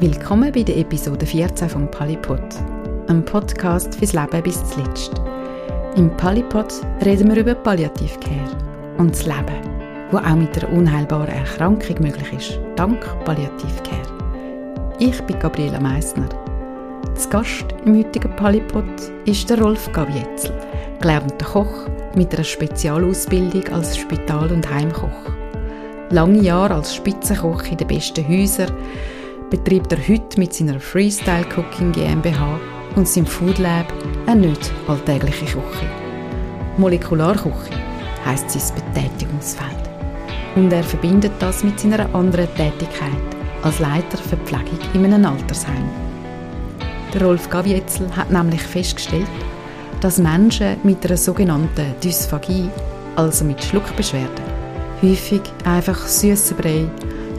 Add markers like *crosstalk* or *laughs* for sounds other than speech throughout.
Willkommen bei der Episode 14 von Palipod, einem Podcast fürs Leben bis zuletzt. Im Palipod reden wir über Palliativcare und das Leben, wo auch mit einer unheilbaren Erkrankung möglich ist, dank Palliativcare. Ich bin Gabriela Meissner. Das Gast im heutigen Palipod ist der Rolf Gavietzel, gelernter Koch mit einer Spezialausbildung als Spital- und Heimkoch. Lange Jahre als Spitzenkoch in den besten Häusern betreibt er heute mit seiner Freestyle Cooking GmbH und seinem Food Lab eine nicht alltägliche Küche. Molekularküche heisst sein Betätigungsfeld. Und er verbindet das mit seiner anderen Tätigkeit als Leiter Verpflegung in einem Altersheim. Der Rolf Gavietzel hat nämlich festgestellt, dass Menschen mit einer sogenannten Dysphagie, also mit Schluckbeschwerden, häufig einfach süße Brei,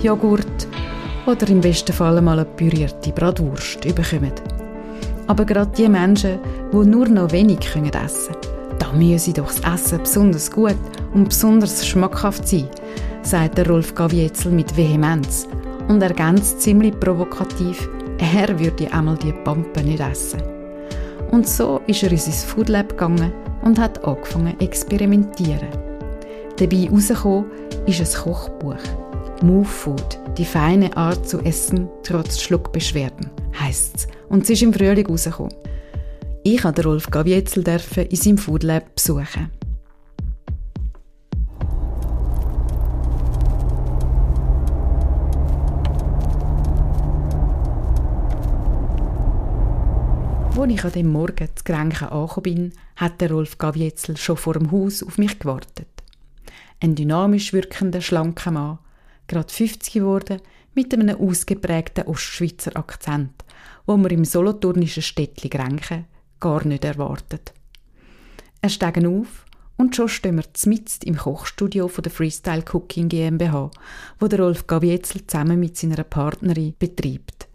Joghurt oder im besten Fall mal eine pürierte Bratwurst bekommen. Aber gerade die Menschen, die nur noch wenig essen können, da müsse doch das Essen besonders gut und besonders schmackhaft sein, sagt der Rolf Gavietzel mit Vehemenz und ergänzt ziemlich provokativ, er würde einmal die Pampe nicht essen. Und so ist er in sein Foodlab gegangen und hat angefangen zu experimentieren. Dabei herausgekommen ist ein Kochbuch. Move Food, die feine Art zu essen trotz Schluckbeschwerden, heisst es. Und es ist im Frühling rausgekommen. Ich durfte Rolf Gavietzel in seinem Foodlab besuchen. Als ich an dem Morgen zu Grenchen angekommen bin, hat der Rolf Gavietzel schon vor dem Haus auf mich gewartet. Ein dynamisch wirkender, schlanker Mann, gerade 50 geworden, mit einem ausgeprägten Ostschweizer Akzent, wo man im solothurnischen Städtli Grenchen gar nicht erwartet. Er steigen auf und schon stehen wir mitten im Kochstudio von der Freestyle Cooking GmbH, wo der Rolf Gavietzel zusammen mit seiner Partnerin betreibt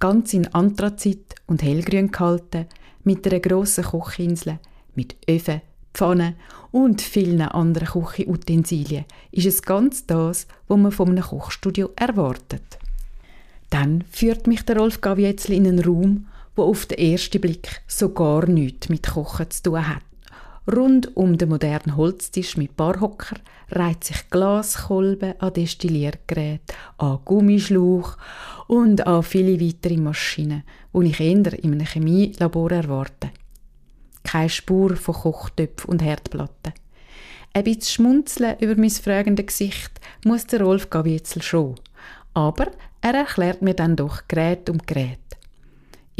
ganz in Anthrazit und hellgrün gehalten, mit einer grossen Kochinsel, mit Öfen, Pfannen und vielen anderen Küchenutensilien, ist es ganz das, was man von einem Kochstudio erwartet. Dann führt mich der Rolf Gavietzel in einen Raum, wo auf den ersten Blick so gar nichts mit Kochen zu tun hat. Rund um den modernen Holztisch mit Barhocker reiht sich Glaskolben an Destilliergerät, an Gummischlauch und an viele weitere Maschinen, die ich eher in einem Chemielabor erwarte. Keine Spur von Kochtöpfen und Herdplatten. Ein bisschen schmunzeln über mein fragendes Gesicht muss der Rolf Gavietzel schon. Aber er erklärt mir dann doch Gerät um Gerät.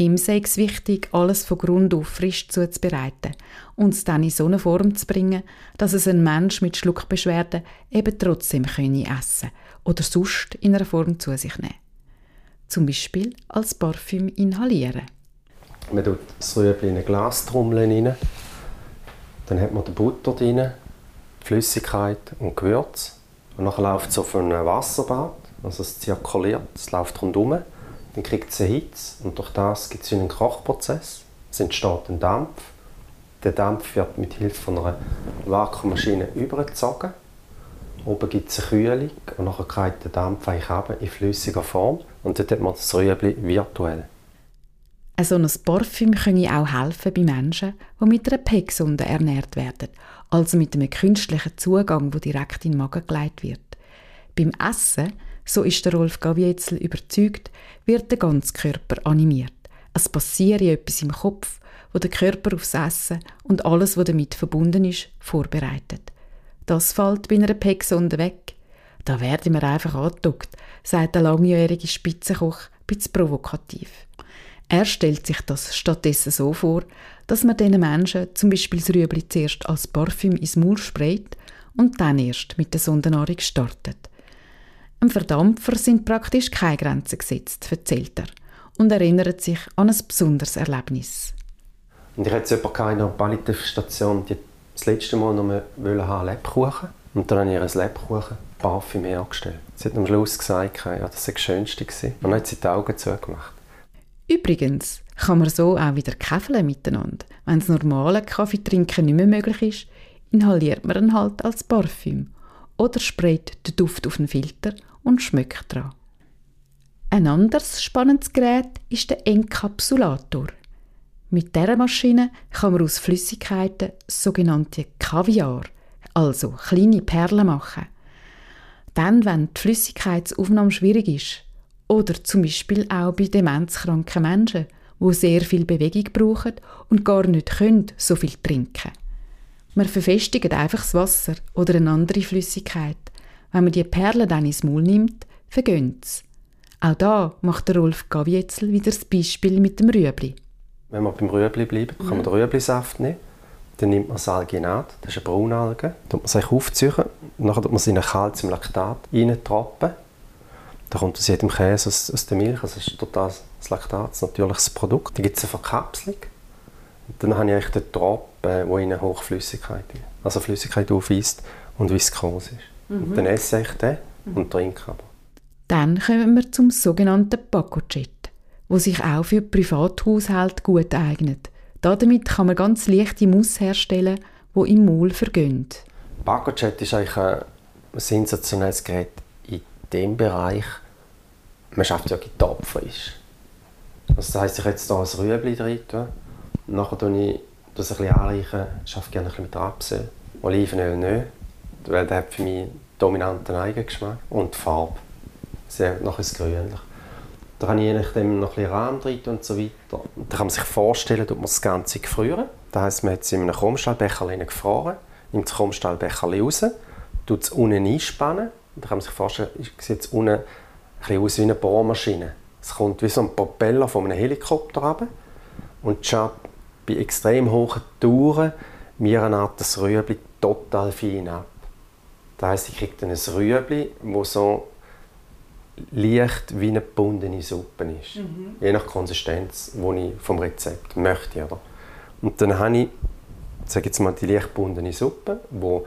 Ihm sei es wichtig, alles von Grund auf frisch zuzubereiten und es dann in so eine Form zu bringen, dass es ein Mensch mit Schluckbeschwerden eben trotzdem könne essen oder sonst in einer Form zu sich nehmen. Zum Beispiel als Parfüm inhalieren. Man tut das Rüebli in eine Glastrommel rein. Dann hat man die Butter drin, Flüssigkeit und Gewürz. Und dann läuft es auf ein Wasserbad, also es zirkuliert, es läuft rundherum. Dann kriegt es eine Hitze und durch das gibt es einen Kochprozess. Es entsteht ein Dampf. Der Dampf wird mit Hilfe einer Vakuummaschine übergezogen. Oben gibt es eine Kühlung und dann geht der Dampf eigentlich in flüssiger Form. Und dort hat man das Rüebli virtuell. Ein solches Parfüm könne auch helfen bei Menschen, die mit einer PEG-Sonde ernährt werden, also mit einem künstlichen Zugang, der direkt in den Magen geleitet wird. Beim Essen, so ist der Rolf Gavietzel überzeugt, wird der ganze Körper animiert. Es passiert etwas im Kopf, wo der Körper aufs Essen und alles, was damit verbunden ist, vorbereitet. Das fällt bei einer PEG-Sonde weg. Da werden wir einfach angeduckt, sagt der langjährige Spitzenkoch, bisschen provokativ. Er stellt sich das stattdessen so vor, dass man diesen Menschen zum Beispiel das Rüebli zuerst als Parfüm ins Maul sprayt und dann erst mit der Sondennahrung startet. Im Verdampfer sind praktisch keine Grenzen gesetzt, erzählt er und erinnert sich an ein besonderes Erlebnis. Und ich hatte jemanden in einer Palliativstation, die das letzte Mal noch einen Lebkuchen und dann habe ich ihr Lebkuchen Parfüm hergestellt. Sie hat am Schluss gesagt, ja, das sei das Schönste. Gewesen. Und dann hat sie die Augen zugemacht. Übrigens kann man so auch wieder käfeln miteinander. Wenn das normale Kaffeetrinken nicht mehr möglich ist, inhaliert man ihn halt als Parfüm oder sprayt den Duft auf den Filter und schmeckt dran. Ein anderes spannendes Gerät ist der Enkapsulator. Mit dieser Maschine kann man aus Flüssigkeiten sogenannte Kaviar, also kleine Perlen machen. Dann, wenn die Flüssigkeitsaufnahme schwierig ist, oder zum Beispiel auch bei demenzkranken Menschen, wo sehr viel Bewegung brauchen und gar nicht können, so viel trinken. Man verfestigt einfach das Wasser oder eine andere Flüssigkeit. Wenn man die Perlen dann ins Maul nimmt, vergönnt es. Auch da macht der Rolf Gavietzel wieder das Beispiel mit dem Rüebli. Wenn wir beim Rüebli bleiben, kann man den Rüeblisaft nehmen. Dann nimmt man das Alginat, das ist eine Braunalge. Dann man sich aufziehen. Dann tut man es in ein Calciumlaktat reintrappen. Da kommt aus jedem Käse aus, aus der Milch. Also das ist total das Laktat, ein natürliches Produkt. Dann gibt es eine Verkapselung. Und dann habe ich eigentlich den Tropfen, der in Hochflüssigkeit also Flüssigkeit aufweist und viskos ist. Mhm. Und dann esse ich den und trinke aber. Dann kommen wir zum sogenannten Pacojet, wo sich auch für Privathaushalte gut eignet. Damit kann man ganz leichte Mousse herstellen, die im Maul vergehen. Pacojet ist eigentlich ein sensationelles Gerät dem Bereich. Man schafft ja getopfrisch. Also das heisst, ich jetzt hier ein Rüebli drin tun. Nachher tue ich das ein bisschen anreichen. Ich arbeite gerne ein bisschen mit Rapsöl. Olivenöl nicht, weil der hat für mich dominanten Eigengeschmack und die Farbe sehr noch ein grünlich. Da habe ich je nachdem noch ein bisschen Rahm drin und so weiter. Und da kann man sich vorstellen, dass man das Ganze gefrieren. Das heisst, man hat es in einem Krummstahlbecher gefroren, nimmt das Krummstahlbecher raus, tut es unten einspannen. Da kann man sich vorstellen, sieht es unten ein bisschen aus wie eine Bohrmaschine. Es kommt wie so ein Propeller von einem Helikopter runter und schon bei extrem hohen Touren mir eine Art das Rüebli total fein ab. Das heisst, ich kriege dann ein Rüebli, das so leicht wie eine gebundene Suppe ist. Mhm. Je nach Konsistenz, die ich vom Rezept möchte. Oder? Und dann habe ich sage jetzt mal, die leicht gebundene Suppe, die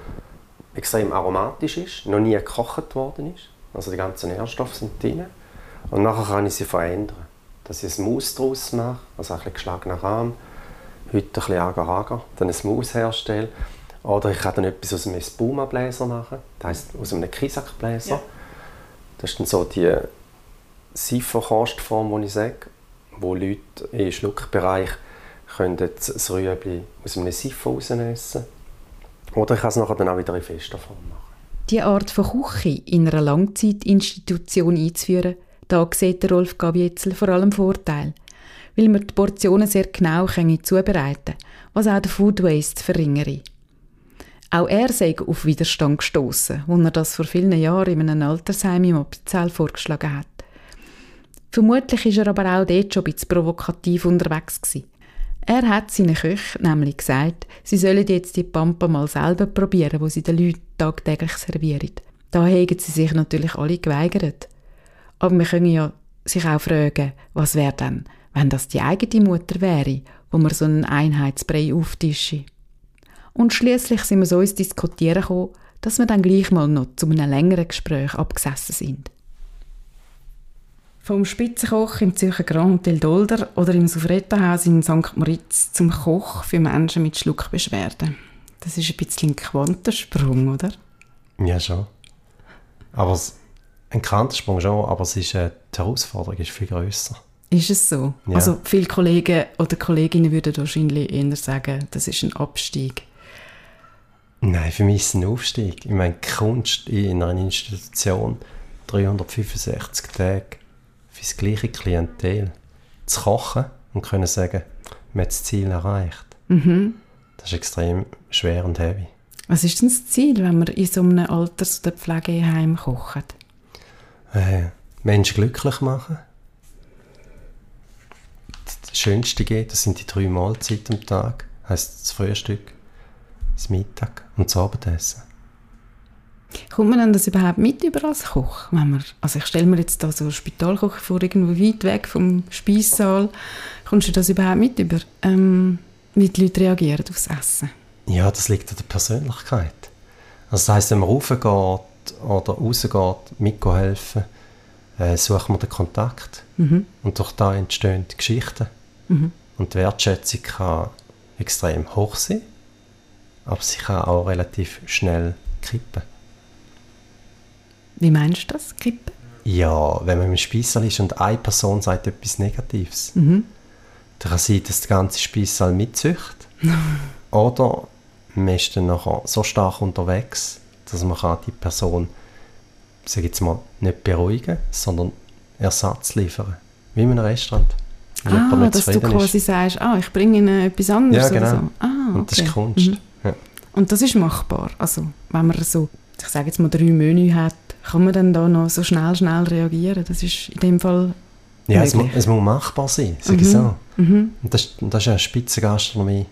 extrem aromatisch ist, noch nie gekocht worden ist. Also die ganzen Nährstoffe sind drin. Und nachher kann ich sie verändern. Dass ich ein Maus daraus mache, also ein bisschen geschlagener Rahm, heute ein bisschen Agar-Agar, dann ein Maus herstelle. Oder ich kann dann etwas aus einem Espuma-Bläser machen, das heisst aus einem Kisak-Bläser. Ja. Das ist dann so die Siphon-Kostform, die ich sage, wo Leute im Schluckbereich können das Rüebli aus einem Siphon rausessen Oder ich kann es nachher dann auch wieder in fester Form machen. Diese Art von Küche in einer Langzeitinstitution einzuführen, da sieht der Rolf Gavietzel vor allem Vorteil, weil man die Portionen sehr genau zubereiten kann, was auch den Food Waste verringere. Auch er sei auf Widerstand gestoßen, als er das vor vielen Jahren in einem Altersheim im Appenzell vorgeschlagen hat. Vermutlich ist er aber auch dort schon ein bisschen provokativ unterwegs gewesen. Er hat seinen Köchen nämlich gesagt, sie sollen jetzt die Pampa mal selber probieren, wo sie den Leuten tagtäglich servieren. Da haben sie sich natürlich alle geweigert. Aber wir können ja sich auch fragen, was wäre denn, wenn das die eigene Mutter wäre, wo man so einen Einheitsbrei auftische. Und schließlich sind wir so ins Diskutieren gekommen, dass wir dann gleich mal noch zu einem längeren Gespräch abgesessen sind. Vom Spitzenkoch im Zürcher Grand Hotel Dolder oder im Sufretta-Haus in St. Moritz zum Koch für Menschen mit Schluckbeschwerden. Das ist ein bisschen ein Quantensprung, oder? Ja, schon. Aber ein Quantensprung schon, aber es ist, äh, die Herausforderung ist viel grösser. Ist es so? Ja. Also viele Kollegen oder Kolleginnen würden wahrscheinlich eher sagen, das ist ein Abstieg. Nein, für mich ist es ein Aufstieg. Ich meine, Kunst in einer Institution 365 Tage für das gleiche Klientel zu kochen und können sagen, man hat das Ziel erreicht. Mhm. Das ist extrem schwer und heavy. Was ist denn das Ziel, wenn man in so einem Alters- oder Pflegeheim kocht? Äh, Menschen glücklich machen. Das Schönste geht, das sind die drei Mahlzeiten am Tag. Heißt das Frühstück, das Mittag und das Abendessen. Kommt man denn das überhaupt mit über als Koch? Wenn man, also ich stelle mir jetzt da so einen Spitalkoch vor, irgendwo weit weg vom Speissaal. Kommst du das überhaupt mit über, ähm, wie die Leute reagieren aufs Essen? Ja, das liegt an der Persönlichkeit. Also das heisst, wenn man raufgeht oder rausgeht, mithelfen, äh, suchen wir den Kontakt. Mhm. Und durch da entstehen die Geschichten. Mhm. Und die Wertschätzung kann extrem hoch sein aber sie kann auch relativ schnell kippen. Wie meinst du das, kippen? Ja, wenn man im Speissaal ist und eine Person sagt etwas Negatives, Mhm. dann kann sein, dass der ganze Speissaal mitzücht. *laughs* Oder man ist dann nachher so stark unterwegs, dass man kann die Person, sag ich jetzt mal, nicht beruhigen, sondern Ersatz liefern. Wie in einem Restaurant. Wenn Ah, dass du quasi sagst, ah, ich bringe ihnen etwas anderes Ja, genau. so. Ah, Und das ist okay. Kunst. Mhm. Ja. Und das ist machbar. Also, wenn man so, ich sage jetzt mal, drei Menü hat, kann man dann da noch so schnell, schnell reagieren. Das ist in dem Fall Ja, es, mu es muss machbar sein, sage ich Mhm. so. Mhm. Und das, das ist eine Spitzengastronomie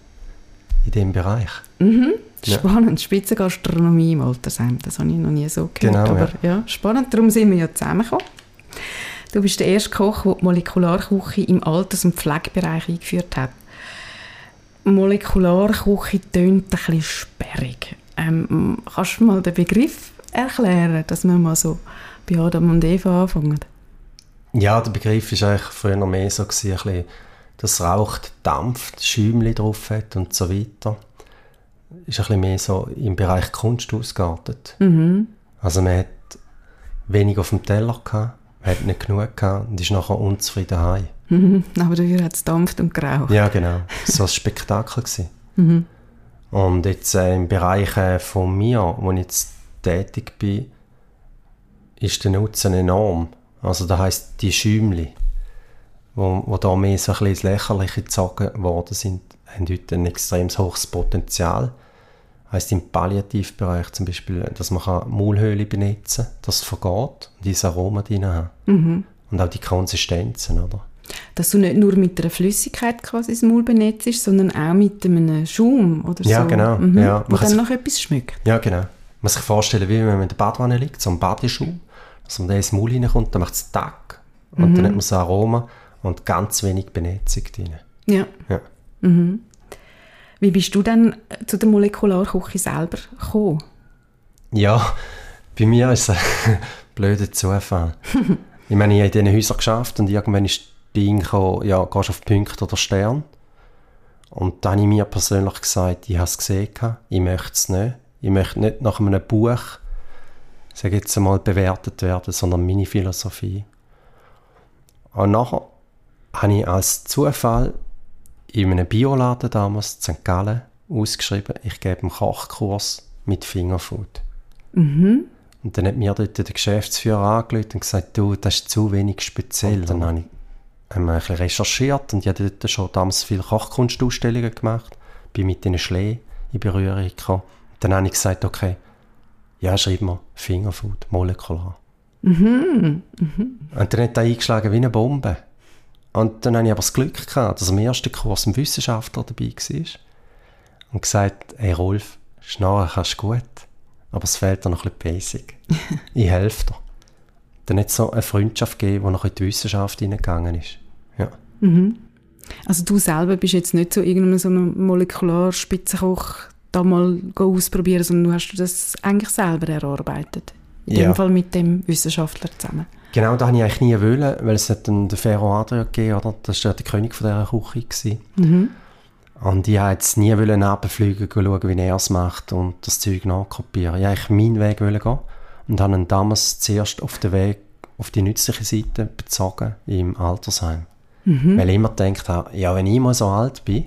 in diesem Bereich. Mhm. Ja. Spannend. Spitzengastronomie im Altersheim. Das habe ich noch nie so gehört. Genau, aber ja. spannend. Darum sind wir ja zusammengekommen. Du bist der erste Koch, der die Molekularküche im Alters- und Pflegebereich eingeführt hat. Molekularküche tönt ein bisschen sperrig. Ähm, kannst du mal den Begriff erklären, dass wir mal so bei Adam und Eva anfangen? Ja, der Begriff war eigentlich früher noch mehr so, gewesen, ein bisschen, dass raucht, dampft, Schäumchen drauf hat und so weiter. Ist ein bisschen mehr so im Bereich Kunst ausgeartet. Mhm. Also man hat wenig auf dem Teller gehabt, man hat nicht genug gehabt und ist nachher unzufrieden heim. Mhm. Aber dafür hat es dampft und geraucht. Ja, genau. So ein Spektakel gewesen. Mhm. Und jetzt äh, im Bereich äh, von mir, wo ich jetzt tätig bin, ist der Nutzen enorm. Also das heisst, die Schäumli, wo, wo da mehr so ein bisschen ins Lächerliche gezogen worden sind, haben heute ein extrem hohes Potenzial. Heisst im Palliativbereich zum Beispiel, dass man Maulhöhle benetzen kann, dass es vergeht und dieses Aroma drin hat. Mhm. Und auch die Konsistenzen, oder? Dass du nicht nur mit einer Flüssigkeit quasi das Maul benetzt, sondern auch mit einem Schaum oder Ja, so. genau. Mhm. Ja, Wo kann dann sich- noch etwas schmeckt. Ja, genau. Man muss sich vorstellen, wie wenn man in der Badwanne liegt, so ein Badeschuh, dass man da ins Maul reinkommt, dann macht es Tack. Und dann hat man so Aroma und ganz wenig Benetzung drin. Ja. Ja. Wie bist du dann äh, zu der Molekularküche selber gekommen? ja, bei mir ist es ein *laughs* blöder Zufall. *laughs* ich meine, ich habe in diesen Häusern geschafft und irgendwann ist Ding gekommen, ja, gehst auf Punkt oder Stern? Und dann habe ich mir persönlich gesagt, ich habe es gesehen, ich möchte es nicht. Ich möchte nicht nach einem Buch, sage jetzt einmal, bewertet werden, sondern meine Philosophie. Und nachher habe ich als Zufall in einem Bioladen damals in St. Gallen ausgeschrieben, ich gebe einen Kochkurs mit Fingerfood. Und dann hat mir dort der Geschäftsführer angerufen und gesagt, du, das ist zu wenig speziell. Dann habe ich haben wir ein bisschen recherchiert und ich habe dort schon damals viele Kochkunstausstellungen gemacht, bin mit den Schlee in Berührung gekommen. Dann habe ich gesagt, okay, ja, schreib mir Fingerfood, molekular. Und dann hat er eingeschlagen wie eine Bombe. Und dann hatte ich aber das Glück gehabt, dass am ersten Kurs ein Wissenschaftler dabei war und gesagt, hey Rolf, schnarren kannst du gut, aber es fehlt dir noch ein bisschen Basic. *laughs* ich helfe dir. Dann hat es so eine Freundschaft gegeben, die noch in die Wissenschaft hineingegangen ist. Ja. Also du selber bist jetzt nicht so irgendeinem so einem Molekularspitzenkoch da mal ausprobieren, sondern du hast das eigentlich selber erarbeitet. In Ja. dem Fall mit dem Wissenschaftler zusammen. Genau, das wollte ich eigentlich nie wollen, weil es hat dann den Ferro Adria gegeben, oder? Das war der König von dieser Küche. Gewesen. Und ich wollte jetzt nie runterfliegen, schauen, wie er es macht und das Zeug nachkopieren. Ich wollte meinen Weg gehen und habe ihn damals zuerst auf den Weg auf die nützliche Seite bezogen im Altersheim. Weil ich immer gedacht habe, ja, wenn ich mal so alt bin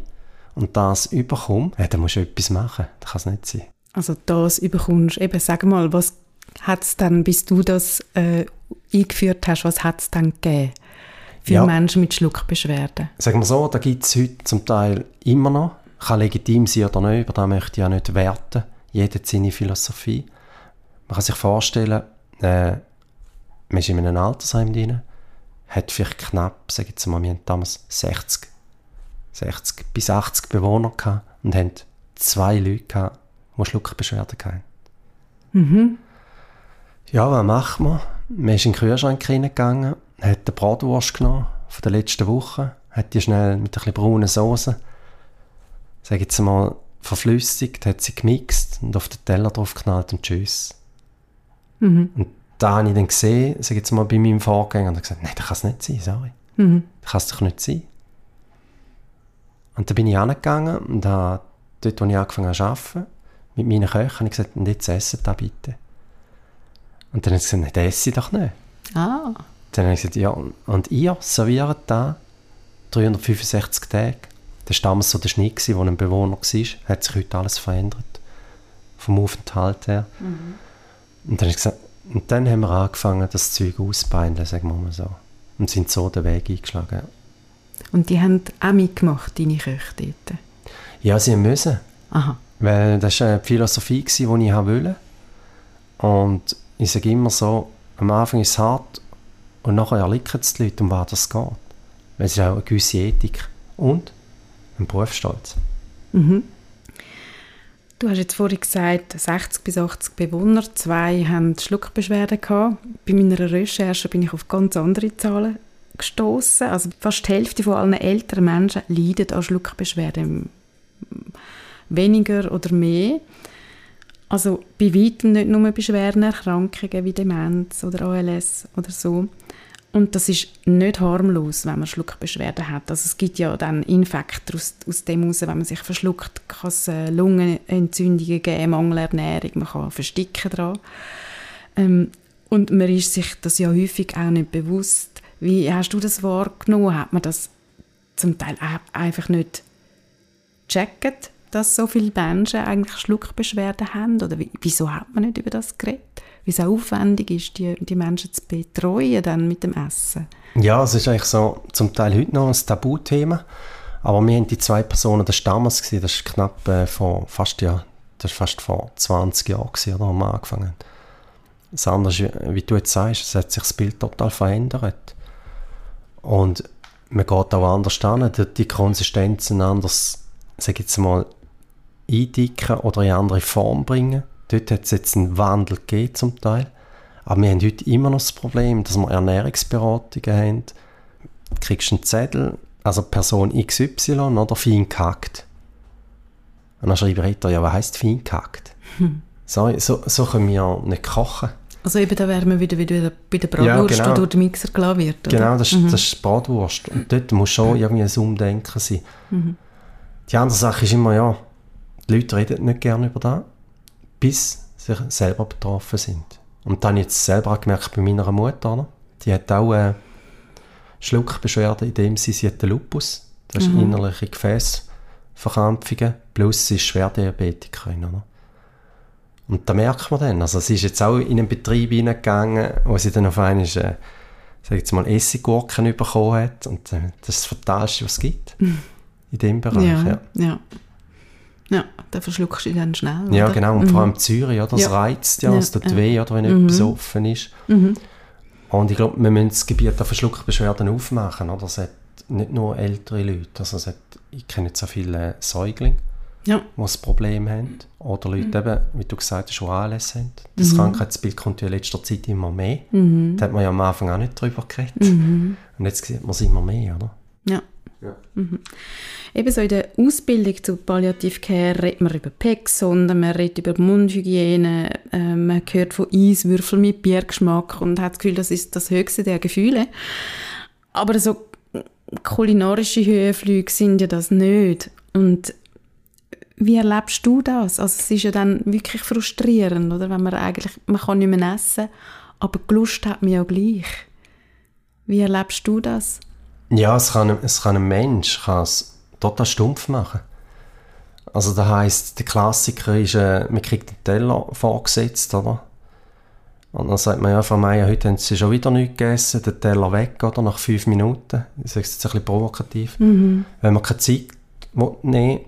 und das überkomme, ja, dann musst du etwas machen. Das kann es nicht sein. Also das überkommst. Eben, sag mal, was hat es dann, bis du das äh, eingeführt hast, was hat es dann gegeben für Ja. Menschen mit Schluckbeschwerden? Sagen wir so, da gibt es heute zum Teil immer noch. Kann legitim sein oder nicht, über das möchte ich ja nicht werten. Jeder hat seine Philosophie. Man kann sich vorstellen, äh, man ist in einem Altersheim drin, hat vielleicht knapp, sag ich jetzt mal, wir hatten damals 60, 60 bis 80 Bewohner gehabt und haben zwei Leute gehabt, die Schluckbeschwerden hatten. Ja, was macht man? Man ist in den Kühlschrank reingegangen, hat eine Bratwurst genommen von der letzten Woche, hat die schnell mit ein bisschen brauner Soße, sag jetzt mal, verflüssigt, hat sie gemixt und auf den Teller drauf geknallt und tschüss. Und da habe ich dann gesehen, sag jetzt mal, bei meinem Vorgänger, und habe gesagt, nein, das kann es nicht sein, sorry. Das kann es doch nicht sein. Und dann bin ich angegangen und habe dort, wo ich angefangen habe zu arbeiten, mit meinen Köchen, habe ich gesagt, und jetzt essen da bitte. Und dann hat sie gesagt, nein, das esse ich doch nicht. Ah. Dann habe ich gesagt, ja, und ihr serviert da 365 Tage. Das war damals so der Schnitt, wo ein Bewohner war. Hat sich heute alles verändert. Vom Aufenthalt her. Mhm. Und dann, habe ich gesagt, und dann haben wir angefangen, das Zeug auszubeindeln, sagen wir mal so. Und sind so den Weg eingeschlagen. Und die haben auch mitgemacht, deine Köche dort? Ja, sie müssen. Aha. Weil das war die Philosophie, die ich wollte. Und ich sage immer so, am Anfang ist es hart und nachher erlicken es die Leute, um was es geht. Weil es ist auch eine gewisse Ethik und ein Berufsstolz. Mhm. Du hast jetzt vorhin gesagt, 60 bis 80 Bewohner, zwei haben Schluckbeschwerden gehabt. Bei meiner Recherche bin ich auf ganz andere Zahlen gestoßen. Also fast die Hälfte von allen älteren Menschen leiden an Schluckbeschwerden. Weniger oder mehr. Also bei weitem nicht nur bei schweren Erkrankungen wie Demenz oder ALS oder so. Und das ist nicht harmlos, wenn man Schluckbeschwerden hat. Also es gibt ja dann Infekte aus, aus dem heraus, wenn man sich verschluckt, kann es äh, Lungenentzündungen geben, Mangelernährung, man kann versticken dran. Ähm, und man ist sich das ja häufig auch nicht bewusst. Wie hast du das wahrgenommen? Hat man das zum Teil einfach nicht gecheckt, dass so viele Menschen eigentlich Schluckbeschwerden haben? Oder wieso hat man nicht über das geredet? Wie es aufwendig ist, die, die Menschen zu betreuen dann mit dem Essen. Ja, es ist eigentlich so zum Teil heute noch ein Tabuthema. Aber wir haben die zwei Personen, das war damals, das ist knapp äh, vor, fast, ja, das ist fast vor 20 Jahren, oder, haben wir angefangen. Das andere wie du jetzt sagst, es hat sich das Bild total verändert. Und man geht auch anders an, die Konsistenzen anders, ich jetzt mal, eindicken oder in andere Form bringen. Dort hat es jetzt einen Wandel gegeben zum Teil. Aber wir haben heute immer noch das Problem, dass wir Ernährungsberatungen haben. Du kriegst einen Zettel, also Person XY oder fein gehackt. Und dann schreibe ich ja, was heisst fein gehackt? Hm. So, so, so können wir nicht kochen. Also eben, da wären wir wieder, wieder bei der Bratwurst, ja, genau. die durch den Mixer gelassen wird, oder? Genau, das, mhm. das ist Bratwurst. Und dort muss schon irgendwie ein Umdenken sein. Mhm. Die andere Sache ist immer, ja, die Leute reden nicht gerne über das bis sie selber betroffen sind. Und dann jetzt selber auch gemerkt bei meiner Mutter, oder? die hat auch eine Schluckbeschwerde, in dem sie, sie hat den Lupus, das ist mhm. innerliche Gefäßverkrampfungen, plus sie ist Schwerdiabetikerin. Oder? Und da merkt man dann, also sie ist jetzt auch in einen Betrieb hineingegangen, wo sie dann auf einmal, äh, sag jetzt mal, Essiggurken bekommen hat und äh, das ist das Fatalste, was es gibt mhm. in dem Bereich. Ja, ja. ja. Ja, dann verschluckst du dann schnell. Ja, genau. Und mhm. vor allem Zürich, oder? das ja. reizt ja, es tut ja. weh, oder, wenn mhm. etwas offen ist. Mhm. Und ich glaube, wir müssen das Gebiet der Verschluckbeschwerden aufmachen. Oder? Es hat nicht nur ältere Leute. Also es hat, ich kenne jetzt so viele Säuglinge, ja. die das Problem haben. Oder Leute, mhm. eben, wie du gesagt hast, die ALS haben. Das mhm. Krankheitsbild kommt ja in letzter Zeit immer mehr. Mhm. Da hat man ja am Anfang auch nicht drüber geredet. Und jetzt sieht man es immer mehr, oder? Ja. Ja. Ebenso in der Ausbildung zu Palliative Care redet man über PEG-Sonden, man redet über Mundhygiene, äh, man hört von Eiswürfeln mit Biergeschmack und hat das Gefühl, das ist das höchste der Gefühle. Aber so kulinarische Höhenflüge sind ja das nicht. Und wie erlebst du das? Also es ist ja dann wirklich frustrierend, oder? Wenn man eigentlich, man kann nicht mehr essen, aber Lust hat man ja gleich. Wie erlebst du das? Ja, es kann, es kann ein Mensch kann es total stumpf machen. Also das heisst, der Klassiker ist, äh, man kriegt den Teller vorgesetzt, oder? Und dann sagt man, ja, Frau Meier, heute haben Sie schon wieder nichts gegessen, den Teller weg, oder? Nach fünf Minuten. Ich sage es jetzt ein bisschen provokativ. Mhm. Wenn man keine Zeit nehmen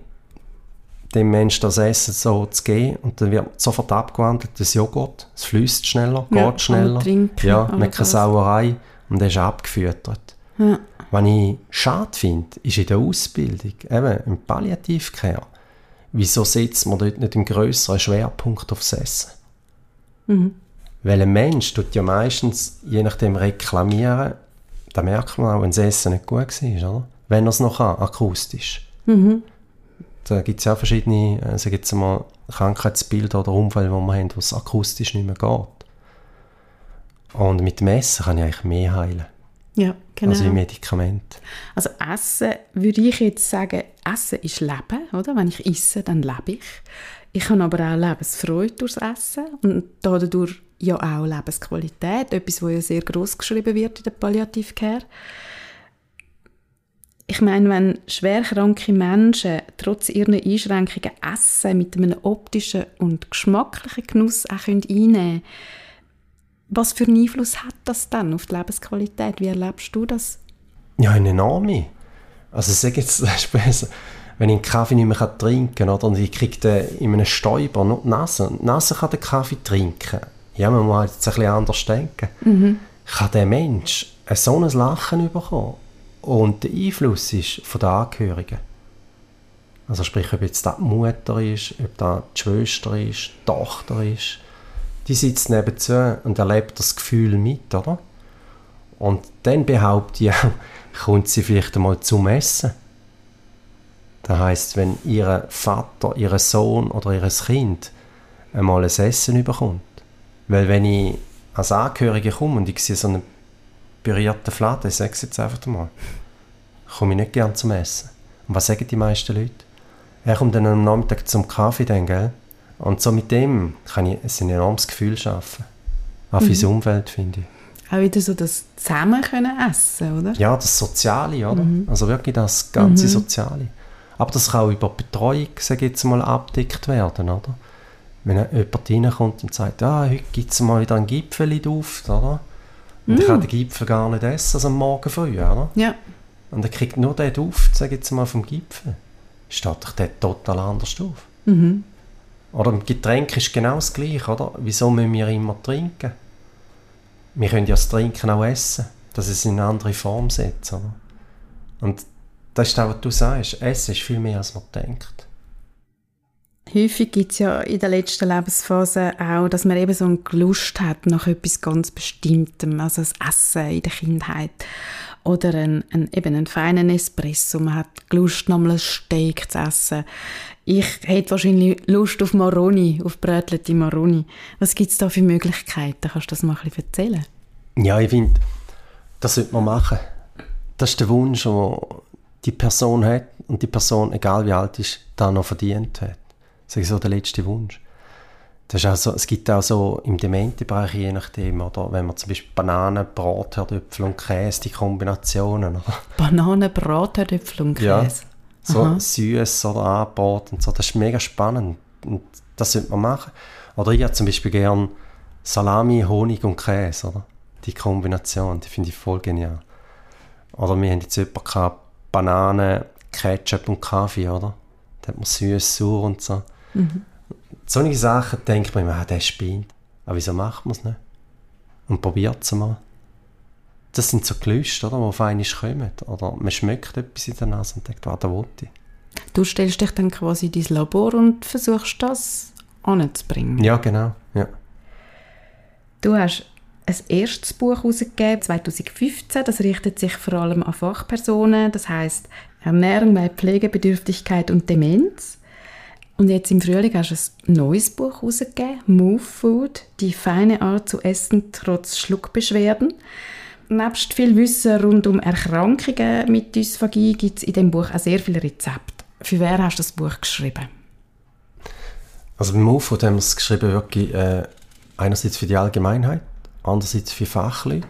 dem Menschen das Essen so zu geben und dann wird sofort abgewandelt, das Joghurt, es fließt schneller, ja, geht schneller. Ja, man keine Sauerei und es ist abgefüttert. Ja. Was ich schade finde, ist in der Ausbildung, eben im Palliativcare, wieso setzt man dort nicht einen grösseren Schwerpunkt aufs Essen? Mhm. Weil ein Mensch tut ja meistens, je nachdem, reklamieren, da merkt man auch, wenn das Essen nicht gut war, oder? Wenn er es noch kann, akustisch. Mhm. Da gibt es ja verschiedene, äh, sag jetzt mal, Krankheitsbilder oder Unfälle, die wir haben, wo es akustisch nicht mehr geht. Und mit dem Essen kann ich eigentlich mehr heilen. Ja, Genau. Also wie Medikament. Also Essen würde ich jetzt sagen, Essen ist Leben, oder? Wenn ich esse, dann lebe ich. Ich habe aber auch Lebensfreude durchs Essen und dadurch ja auch Lebensqualität, etwas, was ja sehr groß geschrieben wird in der Palliativcare. Ich meine, wenn schwerkranke Menschen trotz ihrer Einschränkungen Essen mit einem optischen und geschmacklichen Genuss auch einnehmen können, was für einen Einfluss hat das dann auf die Lebensqualität? Wie erlebst du das? Ja, eine enorme. Also sag jetzt, wenn ich einen Kaffee nicht mehr trinken kann, oder, und ich kriege den in einem Stäuber nur die Nase, die Nase kann den Kaffee trinken. Ja, man muss jetzt ein bisschen anders denken. Mhm. Kann der Mensch ein so ein Lachen bekommen? Und der Einfluss ist von den Angehörigen. Also sprich, ob jetzt das die Mutter ist, ob das die Schwester ist, die Tochter ist, die sitzt nebenzu und erlebt das Gefühl mit, oder? Und dann behaupte ich auch, *laughs* kommt sie vielleicht einmal zum Essen. Das heißt, wenn ihr Vater, ihr Sohn oder ihr Kind einmal ein Essen bekommt. Weil wenn ich als Angehörige komme und ich sehe so einen berührten Fladen, ich sage es jetzt einfach mal, komme ich nicht gern zum Essen. Und was sagen die meisten Leute? Er kommt dann am Nachmittag zum Kaffee, dann, gell? Und so mit dem kann ich ein enormes Gefühl schaffen. Auch für mhm. die Umwelt, finde ich. Auch wieder so das zusammen können essen, oder? Ja, das Soziale, oder? Mhm. Also wirklich das ganze mhm. Soziale. Aber das kann auch über Betreuung, sage ich jetzt mal, abdeckt werden, oder? Wenn jemand reinkommt und sagt, ah, heute gibt es mal wieder einen Gipfel auf, oder? Und mm. ich kann den Gipfel gar nicht essen, also am Morgen früh, oder? Ja. Und er kriegt nur den Duft, sage ich jetzt mal, vom Gipfel. Steht doch der total anders auf. Mhm. Oder im Getränk ist genau das Gleiche, oder? Wieso müssen wir immer trinken? Wir können ja das Trinken auch essen, dass es in eine andere Form setzt, oder? Und das ist auch, was du sagst, Essen ist viel mehr, als man denkt. Häufig gibt es ja in der letzten Lebensphase auch, dass man eben so eine Lust hat nach etwas ganz Bestimmtem, also das Essen in der Kindheit oder ein, ein, eben einen feinen Espresso, man hat Lust, nochmal ein Steak zu essen. Ich hätte wahrscheinlich Lust auf Maroni, auf Brötlelte Maroni. Was gibt es da für Möglichkeiten? Kannst du das mal ein bisschen erzählen? Ja, ich finde, das sollte man machen. Das ist der Wunsch, den die Person hat und die Person, egal wie alt ist, da noch verdient hat. Das ist so der letzte Wunsch. Das ist auch so, es gibt auch so im Demente-Bereich, je nachdem, oder wenn man zum Beispiel Bananen, Bratherdöpfel und Käse, die Kombinationen. Oder? Bananen, Bratherdöpfel und Käse? Ja, so Aha. süß oder angebraten und so. Das ist mega spannend und das sollte man machen. Oder ich habe zum Beispiel gern Salami, Honig und Käse, oder? Die Kombination, die finde ich voll genial. Oder wir haben jetzt jemanden gehabt, Bananen, Ketchup und Kaffee, oder? Da hat man süß, sauer und so. Mhm. Solche Sachen denkt man immer, ah, der spinnt. Aber wieso macht man es nicht? Und probiert es mal. Das sind so Gelüste, oder, die auf einmal kommen. Oder man schmeckt etwas in der Nase und denkt, was da wollte ich. Du stellst dich dann quasi in dein Labor und versuchst das anzubringen. Ja, genau. Ja. Du hast ein erstes Buch herausgegeben, 2015. Das richtet sich vor allem an Fachpersonen. Das heißt Ernährung bei Pflegebedürftigkeit und Demenz. Und jetzt im Frühling hast du ein neues Buch herausgegeben, Move Food, die feine Art zu essen trotz Schluckbeschwerden. Nebst viel Wissen rund um Erkrankungen mit Dysphagie gibt es in dem Buch auch sehr viele Rezepte. Für wer hast du das Buch geschrieben? Also beim Food haben wir es geschrieben wirklich äh, einerseits für die Allgemeinheit, andererseits für Fachleute.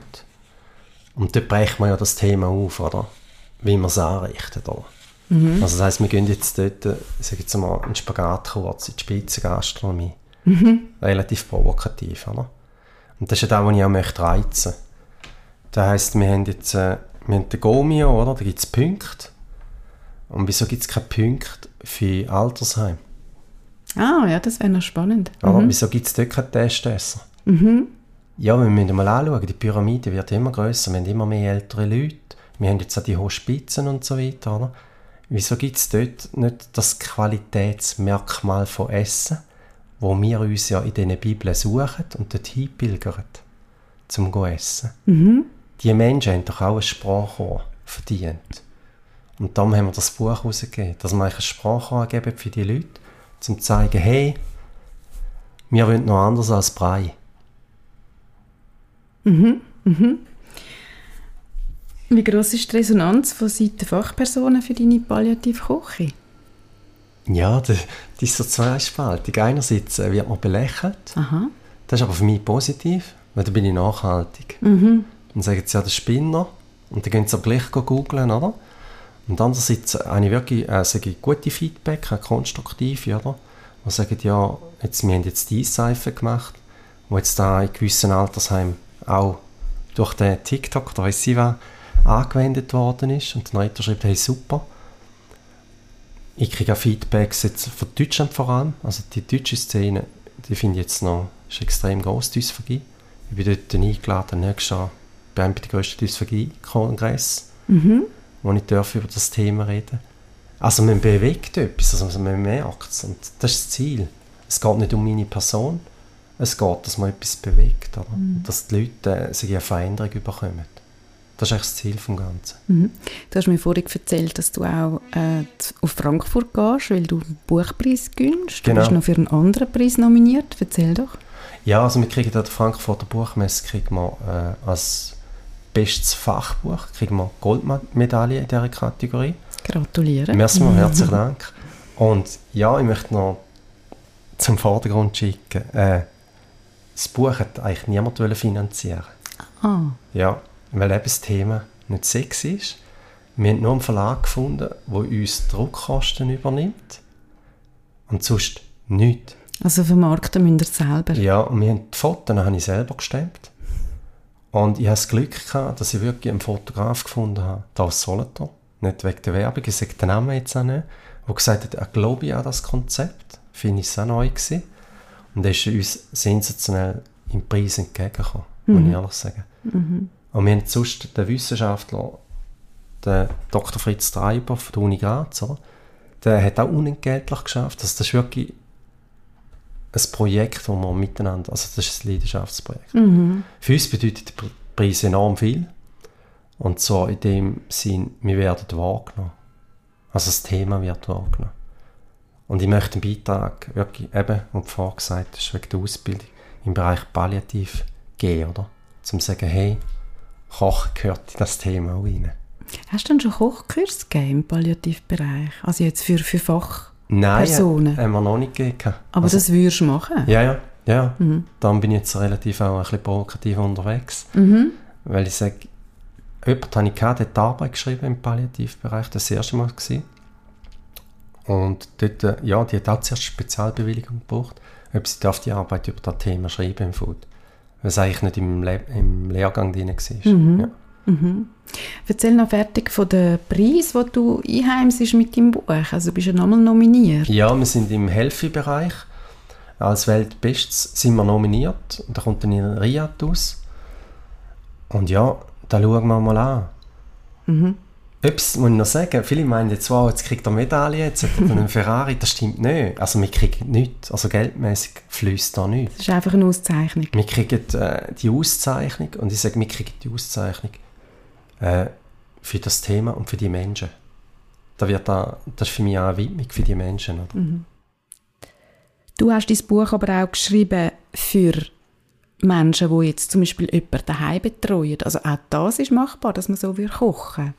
Und dort brechen wir ja das Thema auf, oder? Wie man es anrichtet, oder? Mhm. Also das heisst, wir gehen jetzt dort, ich sage jetzt mal, einen Spagat kurz in die Spitzengastronomie. Mhm. Relativ provokativ, oder? Und das ist ja das, was ich auch möchte reizen. Das heisst, wir haben jetzt äh, wir haben den Gomio, oder? Da gibt es Punkte. Und wieso gibt es keine Punkte für Altersheim? Ah, ja, das wäre noch spannend. Aber mhm. wieso gibt es dort keine Testesser? Mhm. Ja, wir müssen mal anschauen, die Pyramide wird immer größer, wir haben immer mehr ältere Leute, wir haben jetzt auch die Hospizen und so weiter, oder? Wieso gibt es dort nicht das Qualitätsmerkmal von Essen, wo wir uns ja in diesen Bibeln suchen und dort hinpilgern, zum zu essen? Mhm. Die Menschen haben doch auch ein Sprachrohr verdient. Und darum haben wir das Buch herausgegeben, dass wir ein Sprachrohr geben für die Leute, um zu zeigen, hey, wir wollen noch anders als Brei. Mhm. Mhm. Wie groß ist die Resonanz von Seiten Fachpersonen für deine palliative Küche? Ja, das, ist so zweispaltig. Einerseits äh, wird man belächelt. Aha. Das ist aber für mich positiv, weil da bin ich nachhaltig. Mhm. Dann sagen sie ja, der Spinner. Und dann gehen sie aber gleich googeln, oder? Und andererseits äh, habe ich wirklich äh, sage ich, gute Feedback, auch konstruktive, oder? Die sagen, ja, jetzt, wir haben jetzt diese Seife gemacht, wo jetzt da in gewissen Altersheimen auch durch den TikTok oder weiss ich was, angewendet worden ist. Und der Retter schreibt, hey, super. Ich kriege auch Feedbacks jetzt von Deutschland vor allem. Also die deutsche Szene, die finde ich jetzt noch ist extrem groß, die Dysphagie. Ich bin dort eingeladen, nächstes Jahr bei einem der grössten Dysphagie-Kongress, Mhm. wo ich darf über das Thema reden Also man bewegt etwas, also man merkt es. Und das ist das Ziel. Es geht nicht um meine Person, es geht, dass man etwas bewegt. Oder? Und dass die Leute äh, sich eine Veränderung bekommen. Das ist eigentlich das Ziel des Ganzen. Mhm. Du hast mir vorhin erzählt, dass du auch äh, auf Frankfurt gehst, weil du einen Buchpreis gönnst. Genau. Du bist noch für einen anderen Preis nominiert. Erzähl doch. Ja, also wir kriegen an der Frankfurter Buchmesse kriegen wir, äh, als bestes Fachbuch kriegen wir Goldmedaille in dieser Kategorie. Gratuliere. Merci mal, *laughs* herzlichen Dank. Und ja, ich möchte noch zum Vordergrund schicken. Äh, das Buch hat eigentlich niemand finanzieren. Ah, Ja, weil eben das Thema nicht sexy ist. Wir haben nur einen Verlag gefunden, der uns Druckkosten übernimmt. Und sonst nichts. also vermarkten müsst ihr selber. Ja, und wir haben die Fotos habe ich selber gestemmt. Und ich hatte das Glück, gehabt, dass ich wirklich einen Fotograf gefunden habe, da aus Solothurn. Nicht wegen der Werbung, ich sage den Namen jetzt auch nicht. Der gesagt hat, er glaube an das Konzept. Finde ich es auch neu gewesen. Und er ist uns sensationell im Preis entgegengekommen, muss ich ehrlich sagen. Und wir haben sonst den Wissenschaftler, den Dr. Fritz Treiber von der Uni Graz, der hat auch unentgeltlich geschafft. Also das wirklich ein Projekt, das wir miteinander, also das ist ein Leidenschaftsprojekt. Für uns bedeutet der Preis enorm viel. Und zwar in dem Sinn, wir werden wahrgenommen. Also das Thema wird wahrgenommen. Und ich möchte einen Beitrag wirklich eben, vorhin gesagt hast, wegen der Ausbildung im Bereich Palliativ geben, oder? Zum zu sagen, hey, Kochen gehört in das Thema auch rein. Hast du denn schon Kochkurs gegeben im Palliativbereich? Also jetzt für, für Fach? Nein, Personen. haben wir noch nicht gegeben. Aber Also- das würdest du machen? Ja, ja, ja. Dann bin ich jetzt relativ auch ein bisschen provokativ unterwegs. Weil ich sage, jemand habe ich gehabt, hat die Arbeit geschrieben im Palliativbereich, das erste Mal gewesen. Und dort, äh, ja, die hat auch zuerst Spezialbewilligung gebraucht, ob sie darf die Arbeit über das Thema schreiben im Food. Weil es eigentlich nicht im, Le im Lehrgang drin war. Ja. Erzähl noch fertig von den Preis, den du einheimst mit deinem Buch. Also bist du nochmal nominiert. Ja, wir sind im Healthy-Bereich. Als Weltbestes sind wir nominiert. Da kommt dann in Riyadh aus. Und ja, da schauen wir mal an. Etwas muss ich noch sagen. Viele meinen jetzt, wow, jetzt kriegt er Medaille, jetzt hat er einen Ferrari. Das stimmt nicht. Also wir kriegen nichts. Also geldmäßig fließt da nichts. Das ist einfach eine Auszeichnung. Wir kriegen äh, die Auszeichnung. Und ich sage, wir kriegen die Auszeichnung äh, für das Thema und für die Menschen. Da wird da, das ist für mich auch eine Widmung für die Menschen. Oder? Du hast dein Buch aber auch geschrieben für Menschen, die jetzt zum Beispiel jemanden daheim betreuen. Also auch das ist machbar, dass man so kochen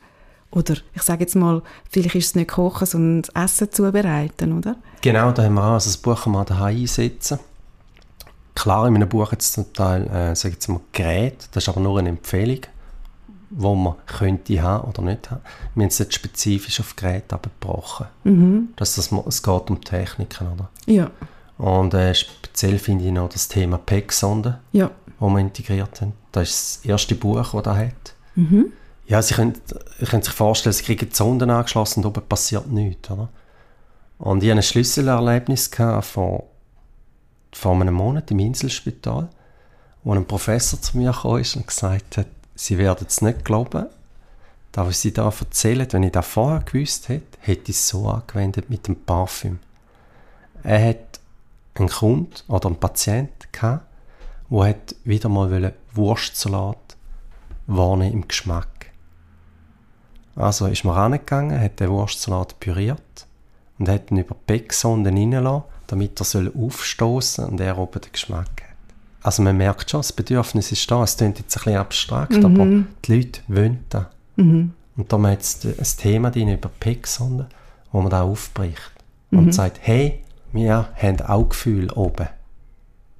Oder ich sage jetzt mal, vielleicht ist es nicht kochen, sondern das Essen zubereiten, oder? Genau, da haben wir auch also das Buch kann man daheim einsetzen. Klar, in meinem Buch jetzt zum Teil, äh, sage ich jetzt mal, Geräte, das ist aber nur eine Empfehlung, wo man könnte haben oder nicht haben. Wir haben es jetzt spezifisch auf Geräte abgebrochen. Dass das, es geht um Techniken, oder? Ja. Und äh, speziell finde ich noch das Thema PEG-Sonde, Ja. das wir integriert haben. Das ist das erste Buch, das das hat. Ja, Sie können, können sich vorstellen, Sie kriegen die Sonden angeschlossen und oben passiert nichts. Oder? Und ich hatte ein Schlüsselerlebnis vor, vor einem Monat im Inselspital, wo ein Professor zu mir kam und gesagt hat, Sie werden es nicht glauben, das, was Sie da erzählen, wenn ich das vorher gewusst hätte, hätte ich es so angewendet mit dem Parfüm. Er hat einen Kunden oder einen Patient gehabt, der wieder mal Wurstsalat wahrnehmen im Geschmack. Also ist man rangegangen, hat den Wurstsalat püriert und hat ihn über die Becksonde reingelassen, damit er soll aufstoßen und er oben den Geschmack hat. Also man merkt schon, das Bedürfnis ist da. Es klingt jetzt ein bisschen abstrakt, aber die Leute wollen das. Mhm. Und da haben wir jetzt ein Thema drin über Pecksonde, wo man da aufbricht und sagt, hey, wir haben auch Gefühl oben.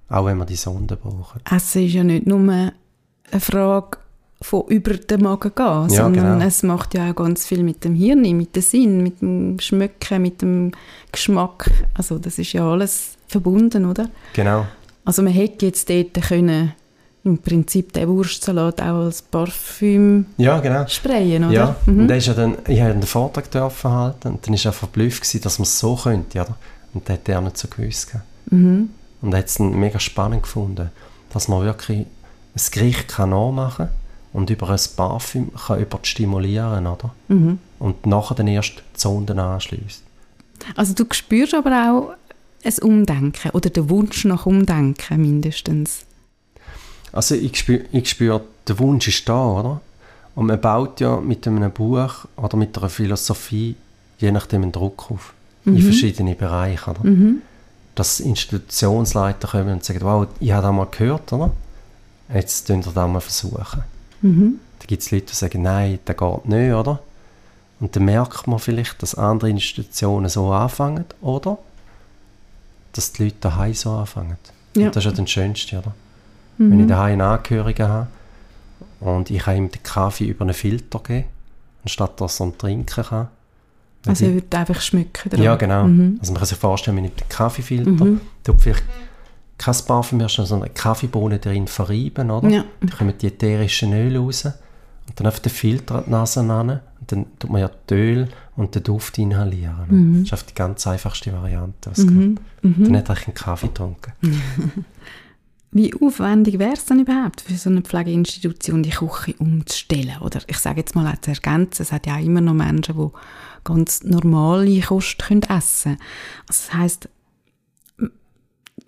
Auch wenn wir die Sonde brauchen. Essen ist ja nicht nur eine Frage von über den Magen gehen, Ja, sondern genau. es macht ja auch ganz viel mit dem Hirn, mit dem Sinn, mit dem Schmecken, mit dem Geschmack. Also das ist ja alles verbunden, oder? Genau. Also man hätte jetzt dort können im Prinzip den Wurstsalat auch als Parfüm Ja, genau. sprayen, oder? Ja, Mhm. und ist ja dann, ich habe einen Vortrag dürfen halten und dann war er verblüfft, gewesen, dass man es so könnte, oder? Und das hat er nicht so gewusst. Mhm. Und er hat es dann mega spannend gefunden, dass man wirklich ein Gericht kann nachmachen kann und über ein Parfüm kann über stimulieren, oder? Mhm. Und nachher dann erst die Zonen anschließt. Also du spürst aber auch ein Umdenken oder den Wunsch nach Umdenken mindestens. Also ich spüre, ich spüre, der Wunsch ist da, oder? Und man baut ja mit einem Buch oder mit einer Philosophie je nachdem einen Druck auf. In verschiedene Bereiche, oder? Mhm. Dass Institutionsleiter kommen und sagen, wow, ich habe das mal gehört, oder? Jetzt tun wir das mal versuchen. Mhm. Da gibt es Leute, die sagen, nein, das geht nicht, oder? Und dann merkt man vielleicht, dass andere Institutionen so anfangen, oder? Dass die Leute daheim so anfangen. Ja. Und das ist ja das Schönste, oder? Wenn ich daheim einen Angehörigen habe und ich kann ihm den Kaffee über einen Filter geben, anstatt dass er ihn trinken kann. Also er wird einfach schmücken. dran. ja, genau. Mhm. Also man kann sich vorstellen, wenn ich den Kaffeefilter, tut vielleicht kein Parfüm mehr, sondern eine Kaffeebohne drin verreiben, oder? Ja. Dann kommen die ätherischen Öle raus und dann auf den Filter an die Nase ran und dann tut man ja die Öl und den Duft inhalieren. Mhm. Das ist oft die ganz einfachste Variante. Was geht. Dann hat er einen Kaffee getrunken. *laughs* Wie aufwendig wäre es denn überhaupt für so eine Pflegeinstitution, die Küche umzustellen? Oder ich sage jetzt mal zu ergänzen, es hat ja auch immer noch Menschen, die ganz normale Kost können essen können. Also das heisst,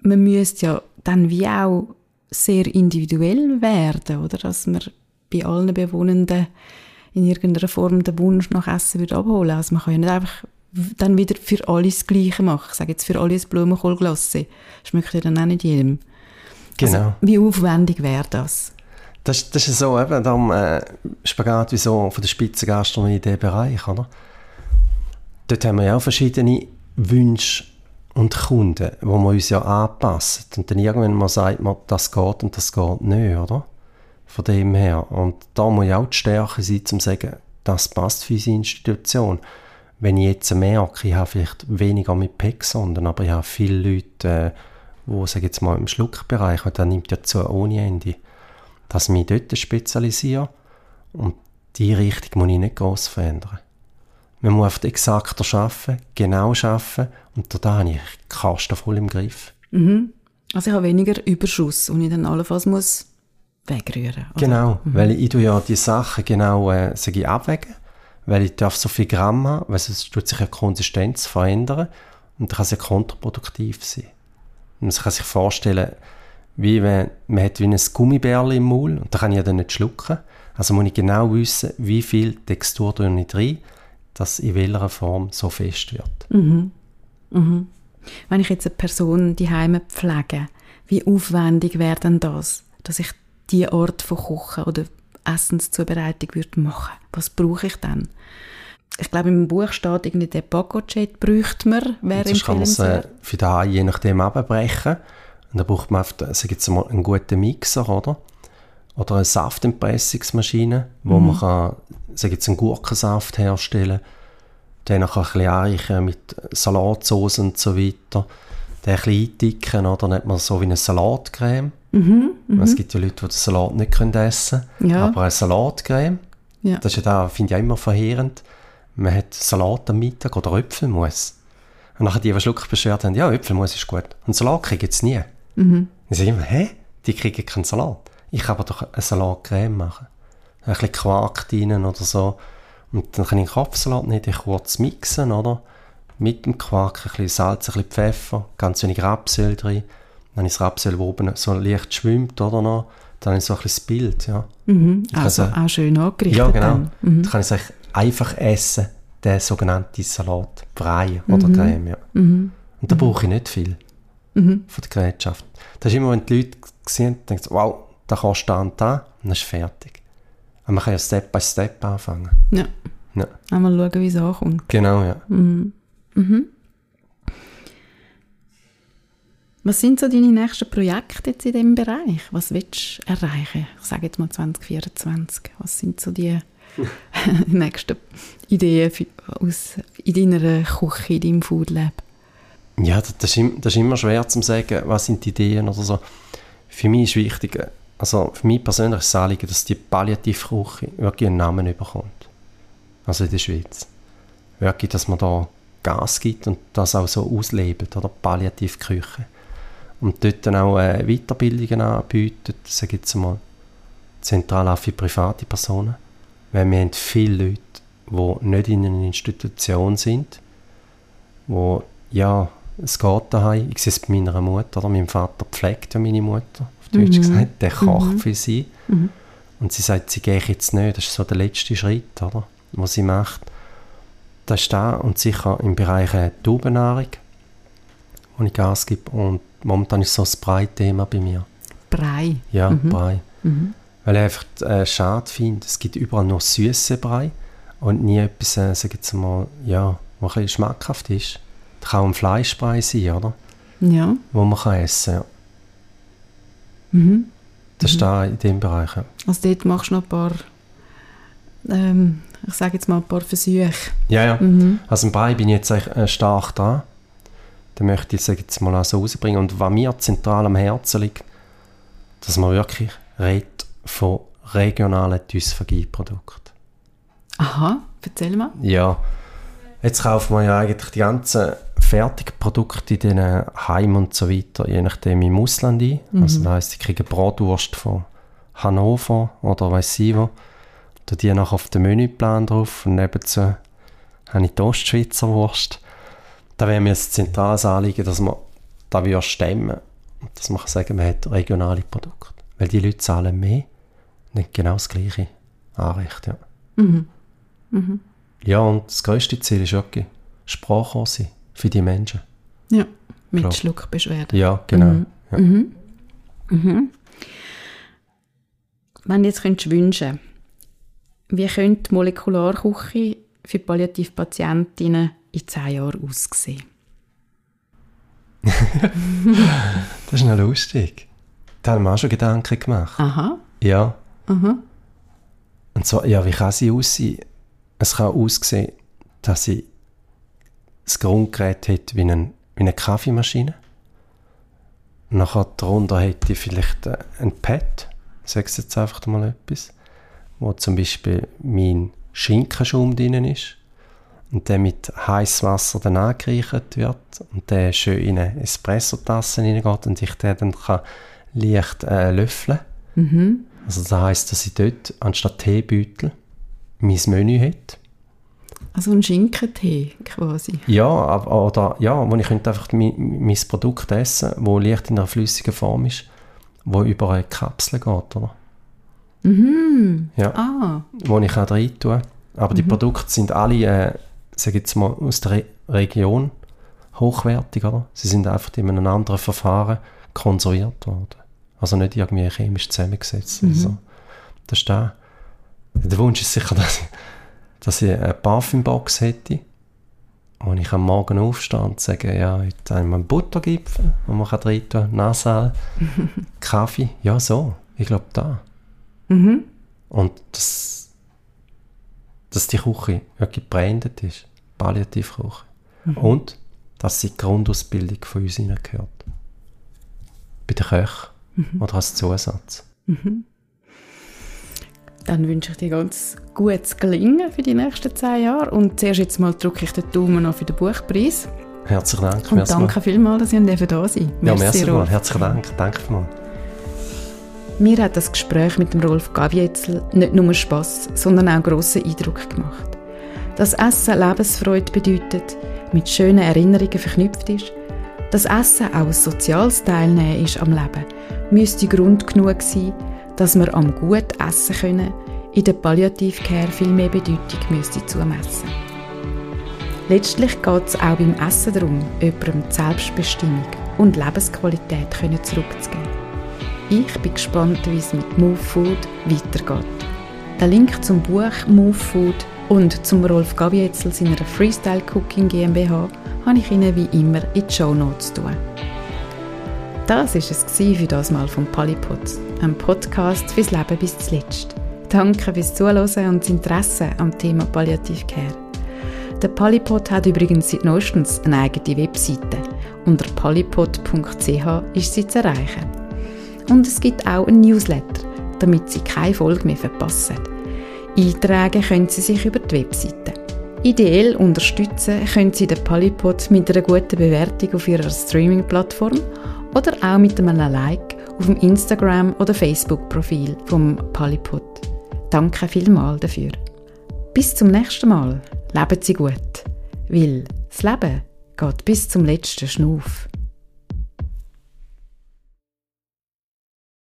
man müsste ja dann wie auch sehr individuell werden, oder? Dass man bei allen Bewohnenden in irgendeiner Form den Wunsch nach Essen würde abholen. Also man kann ja nicht einfach dann wieder für alle das Gleiche machen. Ich sage jetzt für alle ein Blumenkohlglasse. Schmeckt ja dann auch nicht jedem. Genau. Also, wie aufwendig wäre das? Das, das ist so eben, darum äh, Spagat wie so von der Spitzengastronomie in diesem Bereich, oder? Dort haben wir ja auch verschiedene Wünsche und Kunden, wo wir uns ja anpassen. Und dann irgendwann mal sagt man, das geht und das geht nicht, oder? Von dem her. Und da muss ja auch die Stärke sein, um zu sagen, das passt für unsere Institution. Wenn ich jetzt merke, ich habe vielleicht weniger mit PEC-Sonden, aber ich habe viele Leute, äh, wo, sage ich jetzt mal, im Schluckbereich, und der nimmt ja zu ohne Ende, dass ich mich dort spezialisiere und die Richtung muss ich nicht gross verändern. Man muss oft exakter arbeiten, genau arbeiten und da habe ich die Kasten voll im Griff. Also ich habe weniger Überschuss und ich dann allenfalls muss wegrühren. Oder? Genau, weil ich tue ja die Sachen genau äh, ich, abwägen, weil ich darf so viel Gramm haben, weil sonst tut sich ja Konsistenz verändern und dann kann es ja kontraproduktiv sein. Man kann sich vorstellen, wie wenn man hat wie ein Gummibärli im Maul und da kann ich ja dann nicht schlucken. Also muss ich genau wissen, wie viel Textur tue ich rein, dass in welcher Form so fest wird. Wenn ich jetzt eine Person die Heime pflege, wie aufwendig wäre denn das, dass ich die Art von Kochen oder Essenszubereitung würde machen? Was brauche ich dann? Ich glaube, im Buch steht irgendwie der Pacojet bräuchte man, wäre Sonst kann man es äh, für daheim je nachdem abbrechen. Und dann braucht man sag ich jetzt mal, einen guten Mixer, oder? Oder eine Saftentpressungsmaschine, wo man kann, ich jetzt, einen Gurkensaft herstellen Dann noch ein bisschen anreichen mit Salatsauce und so weiter. Den ein bisschen eindicken, oder? Dann hat man so wie eine Salatcreme. Es gibt ja Leute, die den Salat nicht können essen können. Ja. Aber eine Salatcreme, Ja. das ist ja da, finde ich immer verheerend. Man hat Salat am Mittag oder Äpfelmus. Und nachher die, die Schluckbeschwerde haben, ja, Äpfelmus ist gut. Und Salat kriegen sie nie. Mhm. Ich sage immer, hä? Die kriegen keinen Salat. Ich kann aber doch eine Salatcreme machen. Ein bisschen Quark rein oder so. Und dann kann ich einen Kopfsalat den kurz mixen, oder? Mit dem Quark, ein bisschen Salz, ein bisschen Pfeffer, ganz wenig Rapsöl drin. Dann ist Rapsöl, das oben so leicht schwimmt, oder noch? Dann ist so ein bisschen das Bild, ja. Mhm. Also auch schön angerichtet. Ja, genau. Dann. Mhm. Da kann ich es einfach essen, den sogenannten Salat, Brei oder Mhm. Creme. Ja. Und da brauche ich nicht viel Mhm. von der Gerätschaft. Das ist immer, wenn die Leute sehen, denken sie, wow, da kannst du da und da, und dann ist fertig. Aber man kann ja Step by Step anfangen. Ja. Ja. Einmal schauen, wie es ankommt. Genau, ja. Was sind so deine nächsten Projekte jetzt in diesem Bereich? Was willst du erreichen? Ich sage jetzt mal 2024. Was sind so die *laughs* nächsten Ideen für, aus, in deiner Küche, in deinem Food Lab? Ja, das, das, ist, das ist immer schwer zu sagen, was sind die Ideen oder so. Für mich ist wichtig, also für mich persönlich ist das Anliegen, dass die Palliativküche wirklich einen Namen bekommt. Also in der Schweiz. Wirklich, dass man da Gas gibt und das auch so auslebt, oder? Palliativküche. Und dort dann auch äh, Weiterbildungen anbietet, sage ich jetzt mal, zentral auch für private Personen. Weil wir haben viele Leute, die nicht in einer Institution sind, wo, ja, es geht daheim. Ich sehe es bei meiner Mutter, oder? Mein Vater pflegt ja meine Mutter, auf Deutsch gesagt. Der kocht für sie. Und sie sagt, sie gehe jetzt nicht. Das ist so der letzte Schritt, oder? Was sie macht. Das ist da und sicher im Bereich äh, Taubennahrung, wo ich Gas gebe. Und momentan ist so das Brei-Thema bei mir. Brei. Ja, Brei. Weil ich einfach äh, schade finde, es gibt überall nur süße Brei und nie etwas, äh, sag ich jetzt mal, ja, was ein bisschen schmackhaft ist. Das kann auch ein Fleischbrei sein, oder? Ja. Wo man kann essen kann. Mhm. Das ist da in dem Bereich. Ja, Also dort machst du noch ein paar, ähm, ich sage jetzt mal ein paar Versuche. ja. ja. Mhm. Also im Brei bin ich jetzt eigentlich, äh, stark dran. Da möchte ich ich jetzt mal auch so rausbringen. Und was mir zentral am Herzen liegt, dass man wirklich redet von regionalen Dysphagie-Produkten. Aha, erzähl mal. Ja, jetzt kauft man ja eigentlich die ganzen Fertigprodukte in diesen Heimen und so weiter, je nachdem im Ausland ein. Also das heisst, ich kriege Bratwurst von Hannover oder weiss ich wo. Da die nachher auf den Menüplan drauf und nebenzu habe ich die Ostschweizer Wurst. Da wäre mir ein zentrales Anliegen, dass man da wieder stemmen und dass man kann sagen, man hat regionale Produkte. Weil die Leute zahlen mehr und haben genau das gleiche Anrecht. Ja. Ja, und das grösste Ziel ist wirklich Sprache sein für die Menschen. Ja, mit Klar. Schluckbeschwerden. Ja, genau. Ja. Wenn du jetzt könntest wünschen wie könnte die Molekularküche für Palliativpatientinnen in 10 Jahren aussehen? *laughs* Das ist noch lustig. Da haben wir auch schon Gedanken gemacht. Aha. Ja. Und zwar, ja, wie kann sie aussehen? Es kann aussehen, dass sie das Grundgerät hat wie, ein, wie eine Kaffeemaschine. Nachher darunter hätte ich vielleicht äh, ein Pad, sag's jetzt einfach mal etwas, wo zum Beispiel mein Schinkenschaum drin ist und der mit heißem Wasser dann angereichert wird und der schön in eine Espressotasse hineingeht und ich den dann kann leicht äh, löffeln Also das heisst, dass ich dort anstatt Teebeutel mein Menü hätte. Also ein Schinkentee quasi. Ja, aber, oder, ja, wo ich könnte einfach mein, mein Produkt essen, wo leicht in einer flüssigen Form ist, wo über eine Kapsel geht, oder? Ja, Ah, wo ich auch rein tue. Aber die Produkte sind alle, äh, sag ich jetzt mal, aus der Re Region hochwertig, oder? Sie sind einfach in einem anderen Verfahren konserviert worden. Also nicht irgendwie chemisch zusammengesetzt. oder so. Das ist da. Der Wunsch ist sicher, *laughs* dass ich, dass ich eine Parfümbox hätte, wo ich am Morgen aufstehe und sage, ja, heute haben wir einen Buttergipfel, wo man rein tun kann, Nasal, *laughs* Kaffee, ja so, ich glaube da. Und das, dass die Küche wirklich gebrandet ist, Palliativküche. Und dass sie die Grundausbildung von uns hineingehört. Bei den Köchen oder als Zusatz. dann wünsche ich dir ganz gutes Gelingen für die nächsten 10 Jahre. Und zuerst jetzt mal drücke ich den Daumen noch für den Buchpreis. Herzlichen Dank. Und danke vielmals, dass ihr da sein Ja, merci mal. Herzlichen Dank. Danke mal. Mir hat das Gespräch mit dem Rolf Gavietzel nicht nur Spass, sondern auch grossen Eindruck gemacht. Dass Essen Lebensfreude bedeutet, mit schönen Erinnerungen verknüpft ist, dass Essen auch ein soziales Teilnehmen ist am Leben, müsste Grund genug sein, dass wir am gut essen können, in der Palliativcare viel mehr Bedeutung müsste zumessen. Letztlich geht es auch beim Essen darum, jemandem Selbstbestimmung und Lebensqualität zurückzugeben. Ich bin gespannt, wie es mit Move Food weitergeht. Den Link zum Buch Move Food und zum Rolf Gabietzel seiner Freestyle Cooking GmbH habe ich Ihnen wie immer in die Show Notes tun. Das war es für das Mal vom Polypod, einem Podcast fürs Leben bis zuletzt. Danke fürs Zuhören und das Interesse am Thema Palliative Care. Der Polypod hat übrigens seit neuestens eine eigene Webseite. Unter polypod.ch ist sie zu erreichen. Und es gibt auch ein Newsletter, damit Sie keine Folge mehr verpassen. Eintragen können Sie sich über die Webseite. Ideell unterstützen können Sie den Polypod mit einer guten Bewertung auf Ihrer Streaming-Plattform oder auch mit einem Like auf dem Instagram- oder Facebook-Profil vom Polypod. Danke vielmals dafür. Bis zum nächsten Mal. Leben Sie gut. Weil das Leben geht bis zum letzten Schnuff.